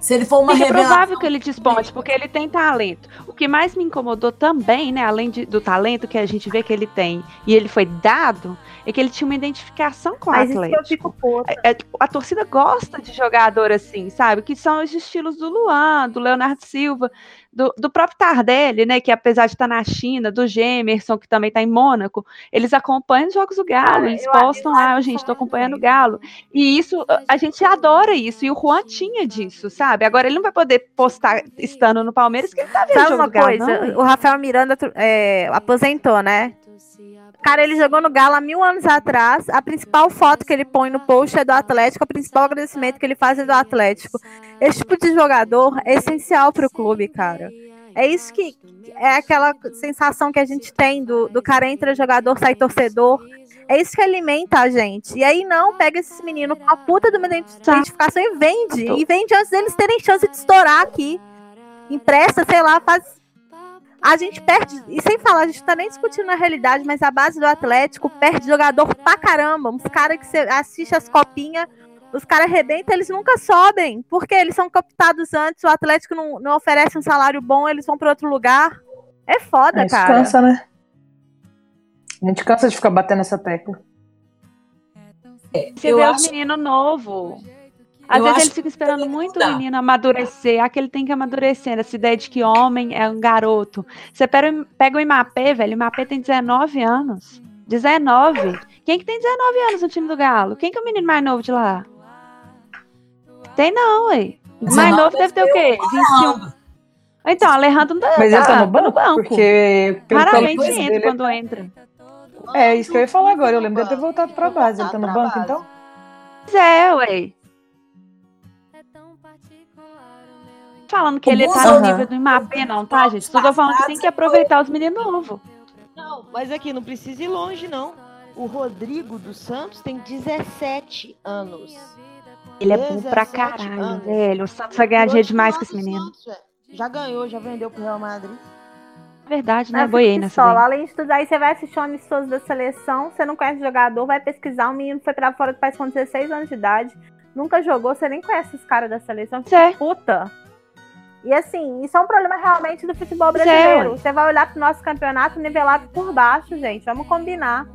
Se ele for uma Sim, é revelação. provável que ele desponte, porque ele tem talento. O que mais me incomodou também, né, além de- do talento que a gente vê que ele tem e ele foi dado, é que ele tinha uma identificação com o Mas isso que eu Atlético. fico puta. É, tipo, a torcida gosta de jogador assim, sabe? Que são os estilos do Luan, do Leonardo Silva, do, do próprio Tardelli, né? Que apesar de estar na China, do Gemerson, que também está em Mônaco, eles acompanham os jogos do Galo, Cara, eles postam lá, acho gente, estou acompanhando o. Galo. E isso, a gente adora isso, e o Juan tinha disso, sabe? Agora ele não vai poder postar estando no Palmeiras, que ele tá vendo o Sabe jogo uma do Galo, coisa? não, o Rafael Miranda é, aposentou, né? Cara, ele jogou no Galo há mil anos atrás. A principal foto que ele põe no post é do Atlético. O principal agradecimento que ele faz é do Atlético. Esse tipo de jogador é essencial para o clube, cara. É isso que é aquela sensação que a gente tem do, do cara entra jogador, sai torcedor. É isso que alimenta a gente. E aí não pega esses meninos com a puta de uma Tá. identificação e vende. E vende antes deles terem chance de estourar aqui. Empresta, sei lá, faz. A gente perde, e sem falar, a gente tá nem discutindo a realidade, mas a base do Atlético perde jogador pra caramba. Uns caras que você assiste as copinhas, os caras arrebentam, eles nunca sobem. Porque eles são captados antes, o Atlético não, não oferece um salário bom, eles vão pra outro lugar. É foda, É, isso cara. cansa, né? A gente cansa de ficar batendo essa tecla. Você eu vê acho- o menino novo. Às Eu vezes eles ficam esperando muito o menino amadurecer. Ah, que ele tem que amadurecer. Essa ideia de que homem é um garoto. Você pega, pega o Imapé, velho. O Imapé tem 19 anos. 19. Quem que tem 19 anos no time do Galo? Quem que é o menino mais novo de lá? Tem não, ué. O mais 19 novo deve ter o quê? 21. Então, Alejandro tá, Mas ele tá no tá banco? Porque pelo que eu Raramente entra dele, quando entra. É isso que eu ia falar agora. Eu lembro dele ter voltado pra base. Ele tá no banco, então? Pois é, ué. Falando que O ele tá no nível do Mbappé, não, tá, gente? Só tô falando que tem que aproveitar os meninos novos. Não, mas aqui não precisa ir longe, não. O Rodrigo dos Santos tem 17 anos. Ele é bom pra 17 caralho, anos. velho. O Santos vai ganhar dinheiro demais com esse menino. Santos. Já ganhou, já vendeu pro Real Madrid. Verdade, né? Boiei nessa daí. Além de tudo, aí você vai assistir um amistoso da seleção, você não conhece o jogador, vai pesquisar, o menino foi pra fora do país com 16 anos de idade, nunca jogou, você nem conhece os caras da seleção, Pois é. puta. E assim, isso é um problema realmente do futebol é, brasileiro. você vai olhar pro nosso campeonato nivelado por baixo, gente, vamos combinar.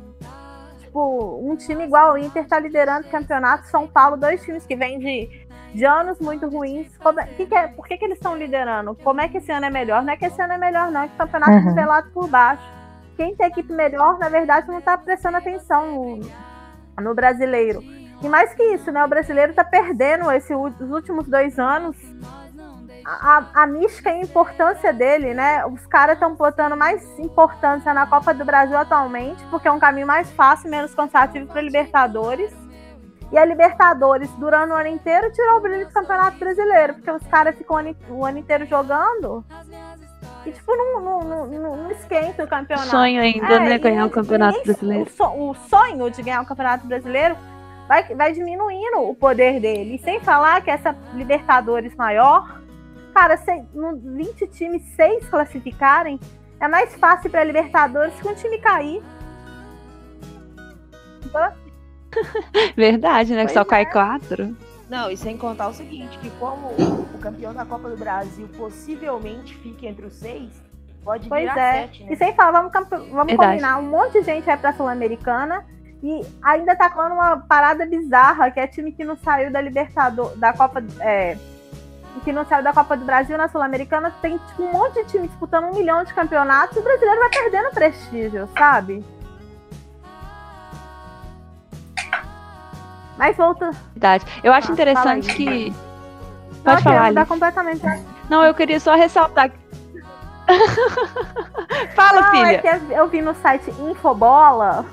Tipo, um time igual o Inter tá liderando o campeonato, São Paulo, dois times que vêm de, de anos muito ruins. Como é- que que é- por que, que eles estão liderando? Como é que esse ano é melhor? Não é que esse ano é melhor, não, é que o campeonato é Uhum. nivelado por baixo. Quem tem equipe melhor, na verdade, não tá prestando atenção no, no brasileiro. E mais que isso, né? O brasileiro tá perdendo os últimos dois anos a, a, mística e a importância dele, né? Os caras estão botando mais importância na Copa do Brasil atualmente, porque é um caminho mais fácil, menos cansativo para Libertadores. E a Libertadores, durante o ano inteiro, tirou o brilho do Campeonato Brasileiro, porque os caras ficam o ano, o ano inteiro jogando e, tipo, não, não, não, não- esquenta o campeonato. Sonho ainda, É, né? Ganhar o Campeonato ninguém- Brasileiro. O, so- o sonho de ganhar o Campeonato Brasileiro vai, vai diminuindo o poder dele. E sem falar que essa Libertadores maior, cara, se, no 20 times, 6 classificarem, é mais fácil para Libertadores que um time cair. Então, Verdade, né? Que Pois só é. cai quatro. Não, e sem contar o seguinte, que como o campeão da Copa do Brasil possivelmente fique entre os seis, pode Pois virar é. sete, né? E sem falar, vamos, vamos Verdade. combinar, um monte de gente vai pra Sul-Americana e ainda tá com uma parada bizarra, que é time que não saiu da Libertadores, da Copa, é, que não saiu da Copa do Brasil na Sul-Americana, tem tipo, um monte de time disputando um milhão de campeonatos e o brasileiro vai perdendo prestígio, sabe? Mas volta. Verdade. Eu acho Ah, interessante fala que. Pode que falar, mudar completamente. Não, eu queria só ressaltar. Fala, Não, filha. é eu vi no site Infobola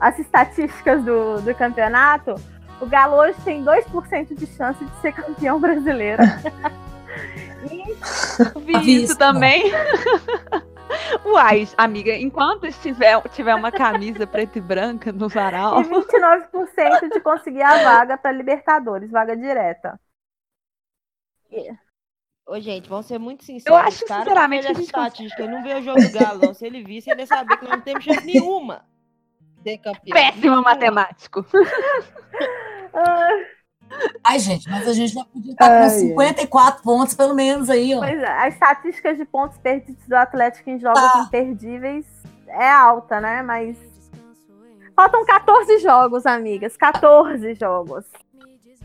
as estatísticas do, do campeonato. O Galo hoje tem 2% de chance de ser campeão brasileiro. e Eu vi isso também. Uai, amiga, enquanto estiver, tiver uma camisa preta e branca no varal. e 29% de conseguir a vaga para Libertadores, vaga direta. Ô, gente, vamos ser muito sinceros. Eu acho, sinceramente, que a estatística, ele não vê o jogo do Galo, não. Se ele visse, ele ia saber que nós não temos chance nenhuma de ser campeão. Péssimo Nenhuma. matemático. Ai, gente, mas a gente já podia estar com Ai, ai. 54 pontos, pelo menos, aí, ó. pois é, as estatísticas de pontos perdidos do Atlético em jogos Tá. imperdíveis é alta, né? Mas faltam 14 jogos, amigas. 14 jogos.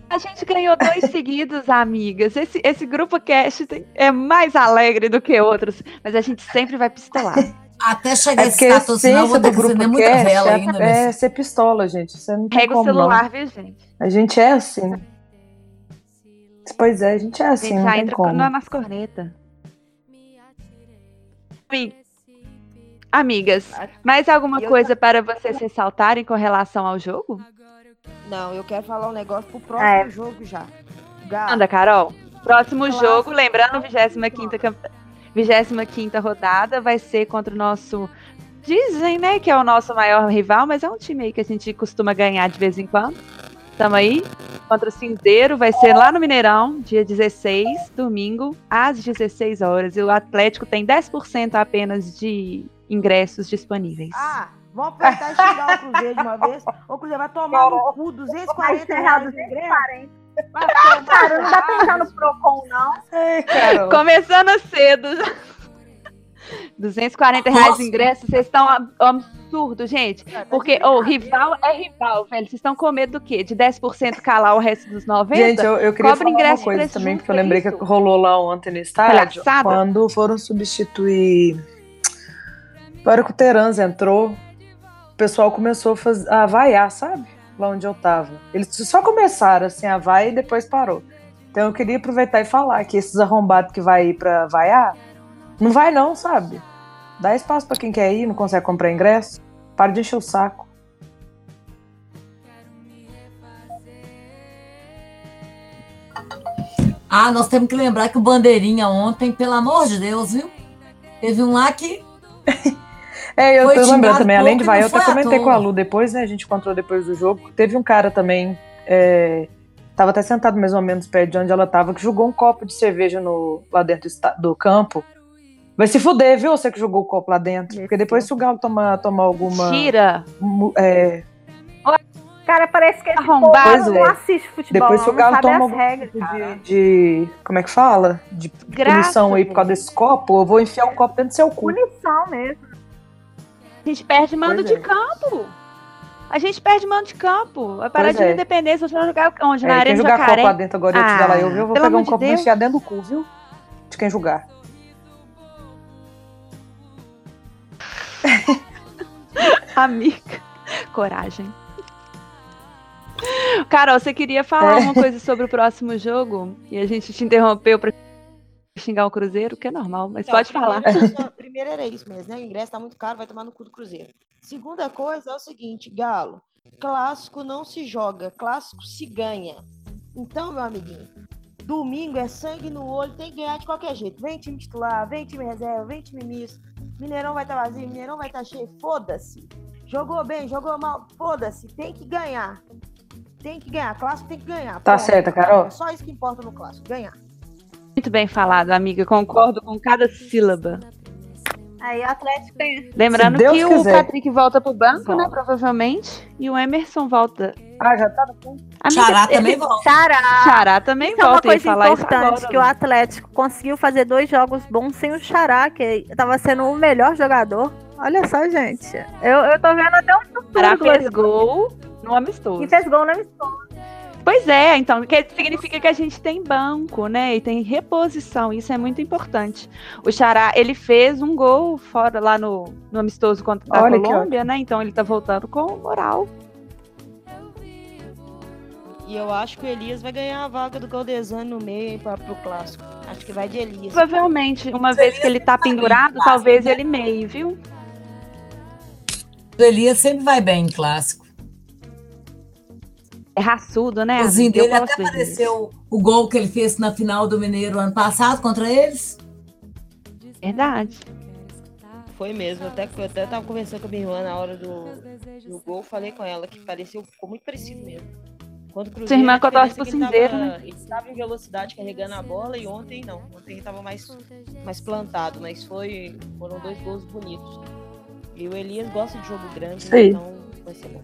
A gente ganhou dois seguidos, amigas. Esse, esse grupo cast tem- é mais alegre do que outros, mas a gente sempre vai pistolar. Até chegar É a 14, senão eu vou ter do que grupo acender muita cast vela é, ainda, é filho. ser pistola, gente. Você não tem Pega o celular, viu, gente? não. A gente é assim. Pois é, a gente é A assim, gente não já entra como. na- nas cornetas. Ami- Amigas, mais alguma Eu- coisa para vocês ressaltarem com relação ao jogo? Não, eu quero falar um negócio pro próximo É. jogo já. Galo, Anda, Carol. Próximo jogo, lembrando, 25ª, camp... 25ª rodada vai ser contra o nosso... Dizem, né, que é o nosso maior rival, mas é um time aí que a gente costuma ganhar de vez em quando. Tamo aí. Contra o Cinzeiro, vai ser lá no Mineirão, dia 16, domingo, às 16 horas. E o Atlético tem 10% apenas de ingressos disponíveis. Ah, vamos aproveitar e xingar o Cruzeiro de uma vez. O Cruzeiro vai tomar no cu, Vai 240 encerrar reais do de ingresso. 40. Vai tomar Cara, não dá pra no entrar no Procon, não. Ai. Começando cedo. 240 reais Nossa. de ingresso, vocês estão ab- absurdo, gente. Porque o rival é rival, velho. Vocês estão com medo do quê? De 10% calar o resto dos 90%? Gente, eu, eu queria Cobra falar uma ingresso coisa também, porque eu é lembrei que rolou lá ontem no estádio, Palhaçada. quando foram substituir a hora que o Terans entrou, o pessoal começou a, faz... a vaiar, sabe? Lá onde eu tava. Eles só começaram assim a vaiar e depois parou. Então eu queria aproveitar e falar que esses arrombados que vai ir pra vaiar, Não vai não, sabe? Dá espaço pra quem quer ir, não consegue comprar ingresso. Para de encher o saco. Ah, nós temos que lembrar que o Bandeirinha ontem, pelo amor de Deus, viu? Teve um lá que. É, eu Foi tô lembrando também, além de vai, eu até comentei com a Lu depois, né? A gente encontrou depois do jogo. Teve um cara também, é, tava até sentado mais ou menos perto de onde ela tava, que jogou um copo de cerveja no, lá dentro do, campo. Vai se fuder, viu? Você que jogou o copo lá dentro. Porque depois, se o Galo tomar, tomar alguma. Tira. é, Cara, parece que esse Arrombado, não é. assiste futebol, Depois, se não, o Galo toma as algum regras. de, de- Como é que fala? De Graça, punição aí por causa desse copo, eu vou enfiar um copo dentro do seu cu. Punição mesmo. A gente perde mando Pois de é. campo. A gente perde mando de campo. Vai parar Pois de é. independência. Você vai jogar onde? Na É, quem Arena jogar Jacaré? copo lá dentro agora e eu tiver lá, eu, viu? vou pegar um copo e enfiar dentro do cu, viu? De quem jogar. Amiga. Coragem. Carol, você queria falar É. alguma coisa sobre o próximo jogo? E a gente te interrompeu pra xingar o Cruzeiro, que é normal, mas Então, pode falar. primeiro, Primeiro era isso mesmo, né? O ingresso tá muito caro, vai tomar no cu do Cruzeiro. Segunda coisa é o seguinte, Galo, clássico não se joga, clássico se ganha. Então, meu amiguinho, domingo é sangue no olho, tem que ganhar de qualquer jeito. Vem time titular, vem time reserva, vem time misto. Mineirão vai estar vazio, Mineirão vai estar cheio, foda-se. Jogou bem, jogou mal, foda-se, tem que ganhar. Tem que ganhar, clássico tem que ganhar. Tá certa, Carol. É só isso que importa no clássico, ganhar. Muito bem falado, amiga. Concordo com cada sílaba. Aí o Atlético tem. Lembrando que quiser. o Patrick volta pro banco, né? Provavelmente. E o Emerson volta. Ah, já tá no ponto. Amiga, Xará ele- também volta. Xará. Xará também Isso é uma volta. Eu ia coisa falar importante, agora, que o. Atlético conseguiu fazer dois jogos bons sem o Xará, que estava sendo o melhor jogador. Olha só, gente. Eu, eu tô vendo até um futuro Xará fez gol no amistoso. E fez gol na missão. Pois é, então, que significa que a gente tem banco, né? E tem reposição, isso é muito importante. O Xará, ele fez um gol fora lá no, no amistoso contra a Olha Colômbia, né? Então ele tá voltando com moral. E eu acho que o Elias vai ganhar a vaga do Galdesani no meio para pro clássico. Acho que vai de Elias. Provavelmente, uma vez que ele tá pendurado, talvez ele meio, viu? O Elias sempre vai bem em clássico. É raçudo, né? O cozinho dele até apareceu o gol que ele fez na final do Mineiro ano passado contra eles. Verdade. Foi mesmo. Até que eu até tava conversando com a minha irmã na hora do, do gol, falei com ela que pareceu, ficou muito parecido mesmo. Quando o Cruzeiro, Sua irmã a que eu torço pro é que ele cinzeiro, tava- Ele estava em velocidade carregando a bola e ontem não. Ontem ele tava mais, mais plantado, mas foi, foram dois gols bonitos. E o Elias gosta de jogo grande, né? Sim. então vai ser bom.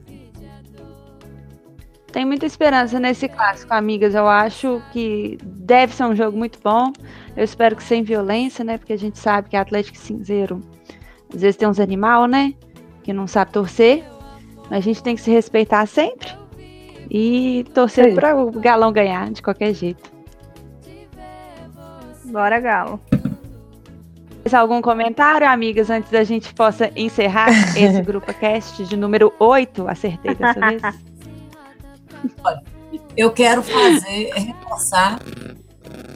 Tem muita esperança nesse clássico, amigas. Eu acho que deve ser um jogo muito bom. Eu espero que sem violência, né? Porque a gente sabe que Atlético Cinzeiro às vezes tem uns animal, né? Que não sabe torcer. Mas a gente tem que se respeitar sempre. E torcer Sim. para o galão ganhar de qualquer jeito. Bora, Galo. Mais algum comentário, amigas, antes da gente possa encerrar esse grupo cast de número 8? Acertei dessa vez. Eu quero fazer, reforçar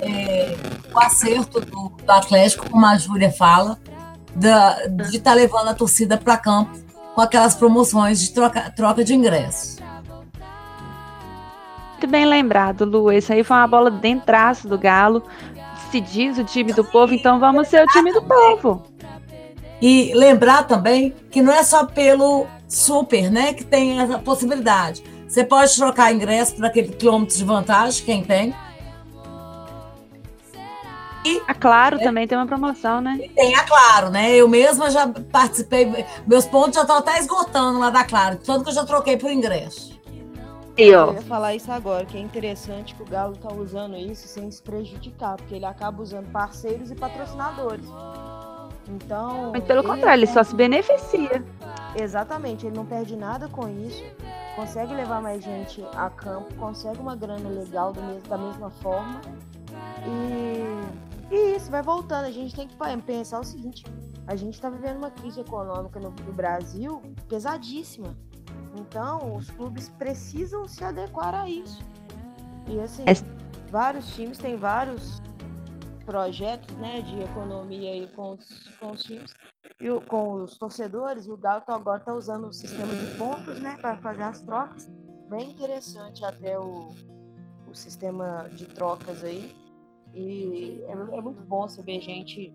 é, o acerto do, do Atlético, como a Júlia fala, da- de estar levando a torcida para campo com aquelas promoções de troca, troca de ingressos. Muito bem lembrado, Lu. Isso aí foi uma bola dentraço do Galo. Se diz o time do povo, então vamos ser o time do povo. E lembrar também que não é só pelo super, né, que tem essa possibilidade. Você pode trocar ingresso para aquele quilômetro de vantagem, quem tem. A Claro também tem uma promoção, né? Tem a Claro, né? Eu mesma já participei, meus pontos já estão até esgotando lá da Claro, tanto que eu já troquei por ingresso. E Eu ia falar isso agora, que é interessante que o Galo tá usando isso sem se prejudicar, porque ele acaba usando parceiros e patrocinadores. Então. mas pelo contrário, ele só se beneficia. Exatamente, ele não perde nada com isso, consegue levar mais gente a campo, consegue uma grana legal mesmo, da mesma forma. E, e isso vai voltando. A gente tem que pensar o seguinte: a gente está vivendo uma crise econômica no, no Brasil pesadíssima. Então, os clubes precisam se adequar a isso. E assim, vários times têm vários projetos né, de economia aí com os, com os times e o- com os torcedores. E o Galo tá- agora está usando o sistema de pontos né, para fazer as trocas. Bem interessante até o, o sistema de trocas aí. E é, é muito bom ver gente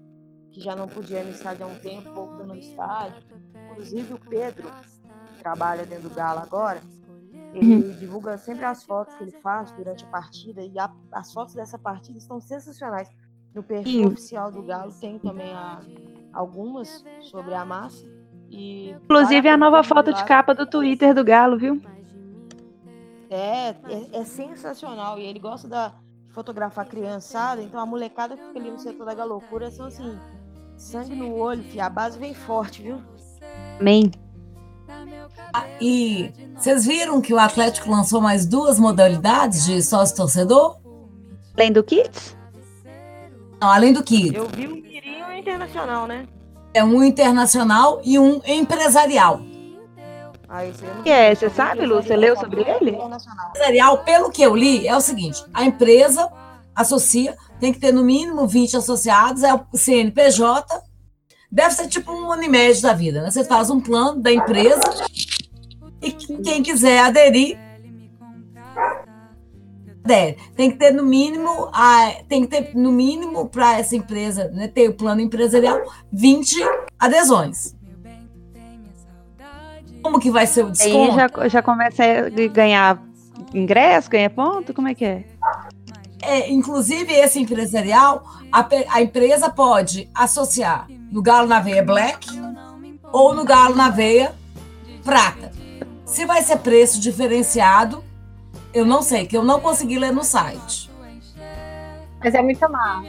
que já não podia ir no estádio há um tempo, voltando no estádio. Inclusive o Pedro, que trabalha dentro do Galo agora, ele divulga sempre as fotos que ele faz durante a partida e a- as fotos dessa partida estão sensacionais. No perfil Sim. oficial do Galo tem também a- algumas sobre a massa. E Inclusive a nova foto de capa do Twitter do Galo, viu? É, é, é sensacional. E ele gosta da, de fotografar criançada, então a molecada que fica ali no setor da galocura são assim, sangue no olho, fi, a base vem forte, viu? Amém. E vocês viram que o Atlético lançou mais duas modalidades de sócio-torcedor? Além do Kids? Não, além do que Eu vi um mirinho internacional, né? é um internacional e um empresarial. Aí, você não que é? Você sabe, Lu? Você leu sobre vi ele? internacional. Empresarial, pelo que eu li, é o seguinte: a empresa associa, tem que ter no mínimo 20 associados, é o CNPJ, deve ser tipo um Unimed da vida, né? Você faz um plano da empresa e que- quem quiser aderir, adere. Tem que ter no mínimo, a, tem que ter no mínimo para essa empresa, né, ter o plano empresarial, 20 adesões. Como que vai ser o Aí desconto? já, já começa a ganhar ingresso, ganha ponto? Como é que é? É, inclusive, esse empresarial, a, a empresa pode associar no Galo na Veia Black ou no Galo na Veia Prata. Se vai ser preço diferenciado, eu não sei, que eu não consegui ler no site. Mas é muito mal.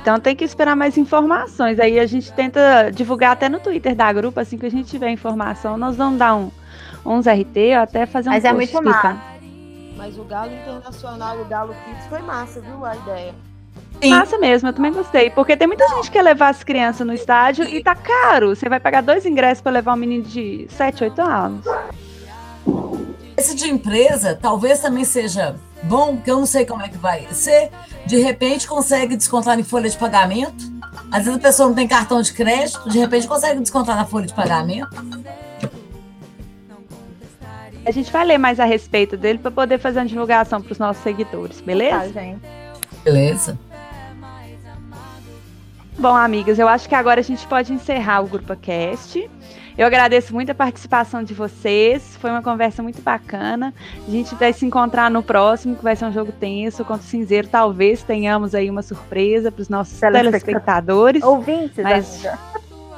Então tem que esperar mais informações. Aí a gente tenta divulgar até no Twitter da grupo, assim que a gente tiver informação, nós vamos dar um, uns RT ou até fazer um Mas é muito explicando. massa. Mas o Galo Internacional e o Galo Kids foi massa, viu? A ideia. Sim. Massa mesmo, eu também gostei. Porque tem muita gente que quer levar as crianças no estádio e tá caro. Você vai pagar dois ingressos pra levar um menino de 7, 8 anos. Esse de empresa talvez também seja bom, porque eu não sei como é que vai ser. De repente consegue descontar em folha de pagamento. Às vezes a pessoa não tem cartão de crédito, de repente consegue descontar na folha de pagamento. A gente vai ler mais a respeito dele pra poder fazer uma divulgação pros nossos seguidores, beleza? Tá, gente. Beleza. Bom, amigas, eu acho que agora a gente pode encerrar o Grupo Cast. Eu agradeço muito a participação de vocês. Foi uma conversa muito bacana. A gente vai se encontrar no próximo, que vai ser um jogo tenso contra o Cinzeiro. Talvez tenhamos aí uma surpresa para os nossos telespectadores. Ouvintes, Mas- amiga.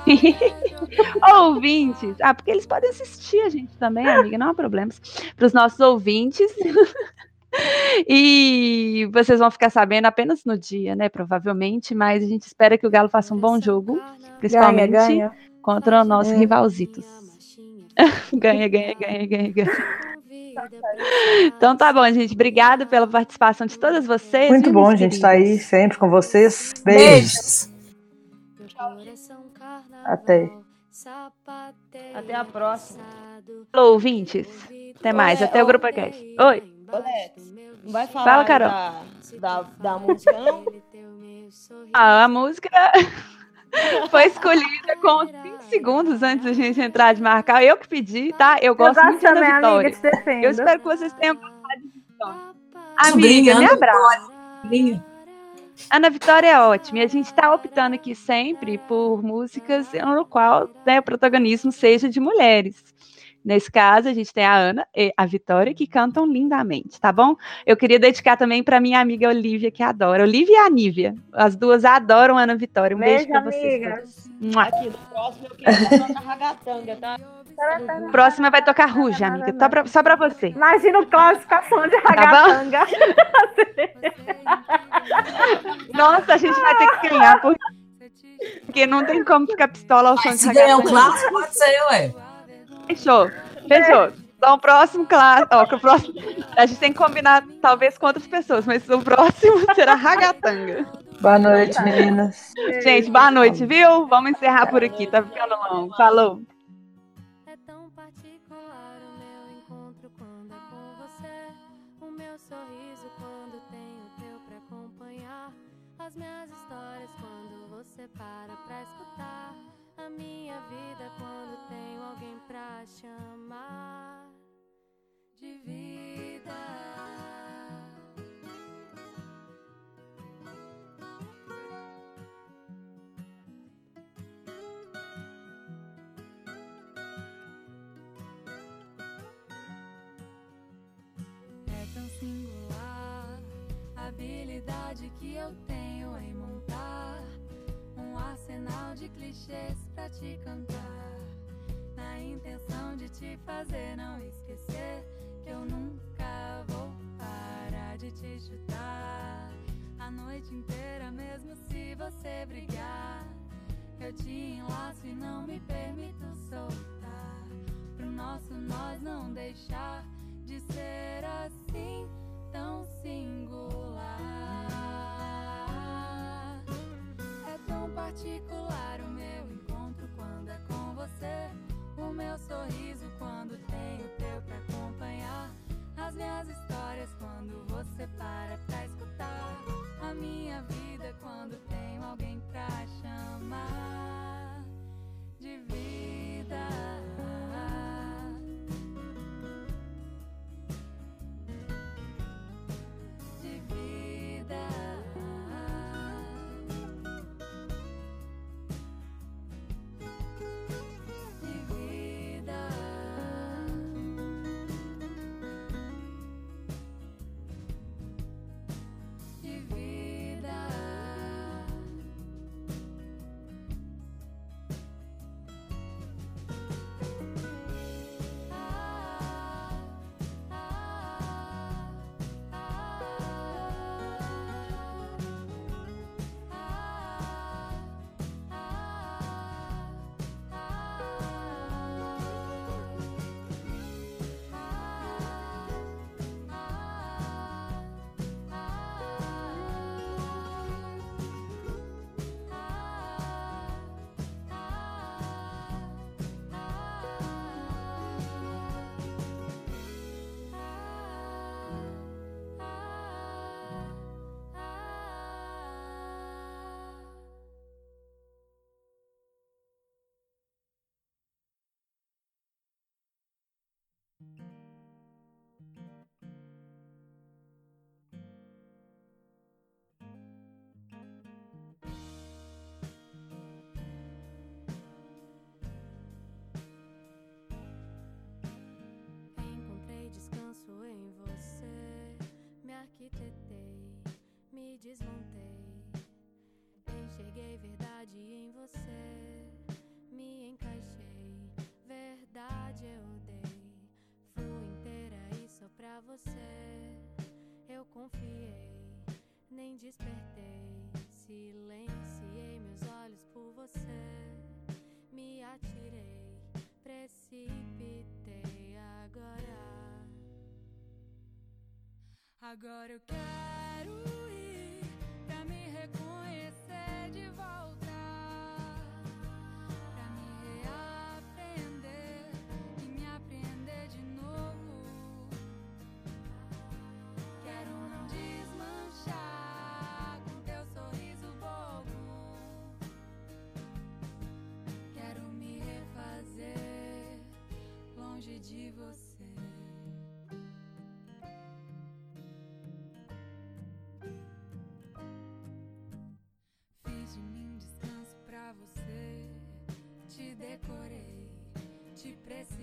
ouvintes. Ah, porque eles podem assistir a gente também, amiga, não há problemas. Para os nossos ouvintes. e vocês vão ficar sabendo apenas no dia, né? Provavelmente, mas a gente espera que o Galo faça um bom jogo, principalmente Ganha, ganha. Contra o nosso É. rivalzitos. ganha, ganha, ganha, ganha, ganha. Então tá bom, gente. Obrigada pela participação de todas vocês. Muito viu, bom, minhas gente, estar aí queridas? sempre com vocês. Beijos. Beijos. Até. Até a próxima. Alô, ouvintes. Até mais. Oi, Até o Grupo Cast. Oi. Lex, não vai falar Fala, Carol. Da, da, da música, não? Ah, a música foi escolhida com 5 segundos antes da gente entrar de marcar. Eu que pedi, tá? Eu Eu gosto gosto muito da também, amiga, Vitória. te defendo. Eu espero que vocês tenham gostado de Vitória. Amiga, me abraça. Sobrinha. Ana Vitória é ótima. E a gente está optando aqui sempre por músicas no qual né, o protagonismo seja de mulheres. Nesse caso, a gente tem a Ana e a Vitória que cantam lindamente, tá bom? Eu queria dedicar também para minha amiga Olivia, que adora. Olivia e a Nívia. As duas adoram Ana Vitória. Um beijo, Beijo, para vocês. Aqui, no próximo eu queria tocar ragatanga, tá? Próxima vai tocar Ruja, amiga. Só pra, só pra você. Imagina o classificação de bom? ragatanga. Nossa, a gente vai ter que ganhar, porque, não tem como ficar pistola ao som de Se ganhar o ragatanga. clássico, pode ser, ué. Fechou, fechou. Então, o próximo, claro. Ó, o próximo. A gente tem que combinar, talvez, com outras pessoas, mas o próximo será ragatanga. Boa noite, meninas. Gente, boa noite, viu? Vamos encerrar por aqui, tá ficando longo. Falou. Que eu tenho em montar um arsenal de clichês pra te cantar. Na intenção de te fazer não esquecer que eu nunca vou parar de te chutar. A noite inteira, mesmo se você brigar, eu te enlaço e não me permito soltar. Pro nosso nós não deixar de ser assim tão singular. Particular o meu encontro quando é com você. O meu sorriso quando tenho teu pra acompanhar. As minhas histórias quando você para pra escutar. A minha vida quando tenho alguém pra chamar de vida. Descanso em você, me arquitetei, me desmontei. Enxerguei verdade em você, me encaixei. Verdade eu dei, fui inteira e só pra você. Eu confiei, nem despertei. Silenciei meus olhos por você, me atirei, precipitei agora. Agora eu quero ir pra me reconhecer de volta. Pra me reaprender e me aprender de novo. Quero não desmanchar com teu sorriso bobo. Quero me refazer longe de você. Te precisei.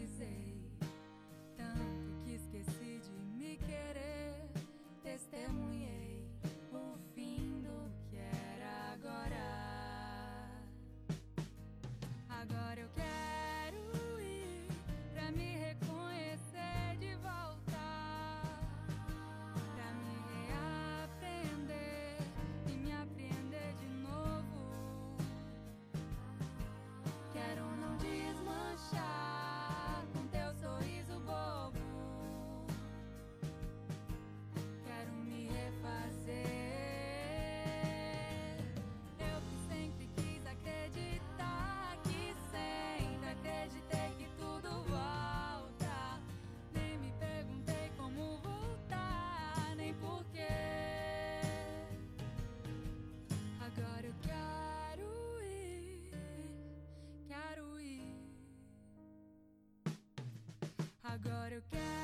Agora eu quero.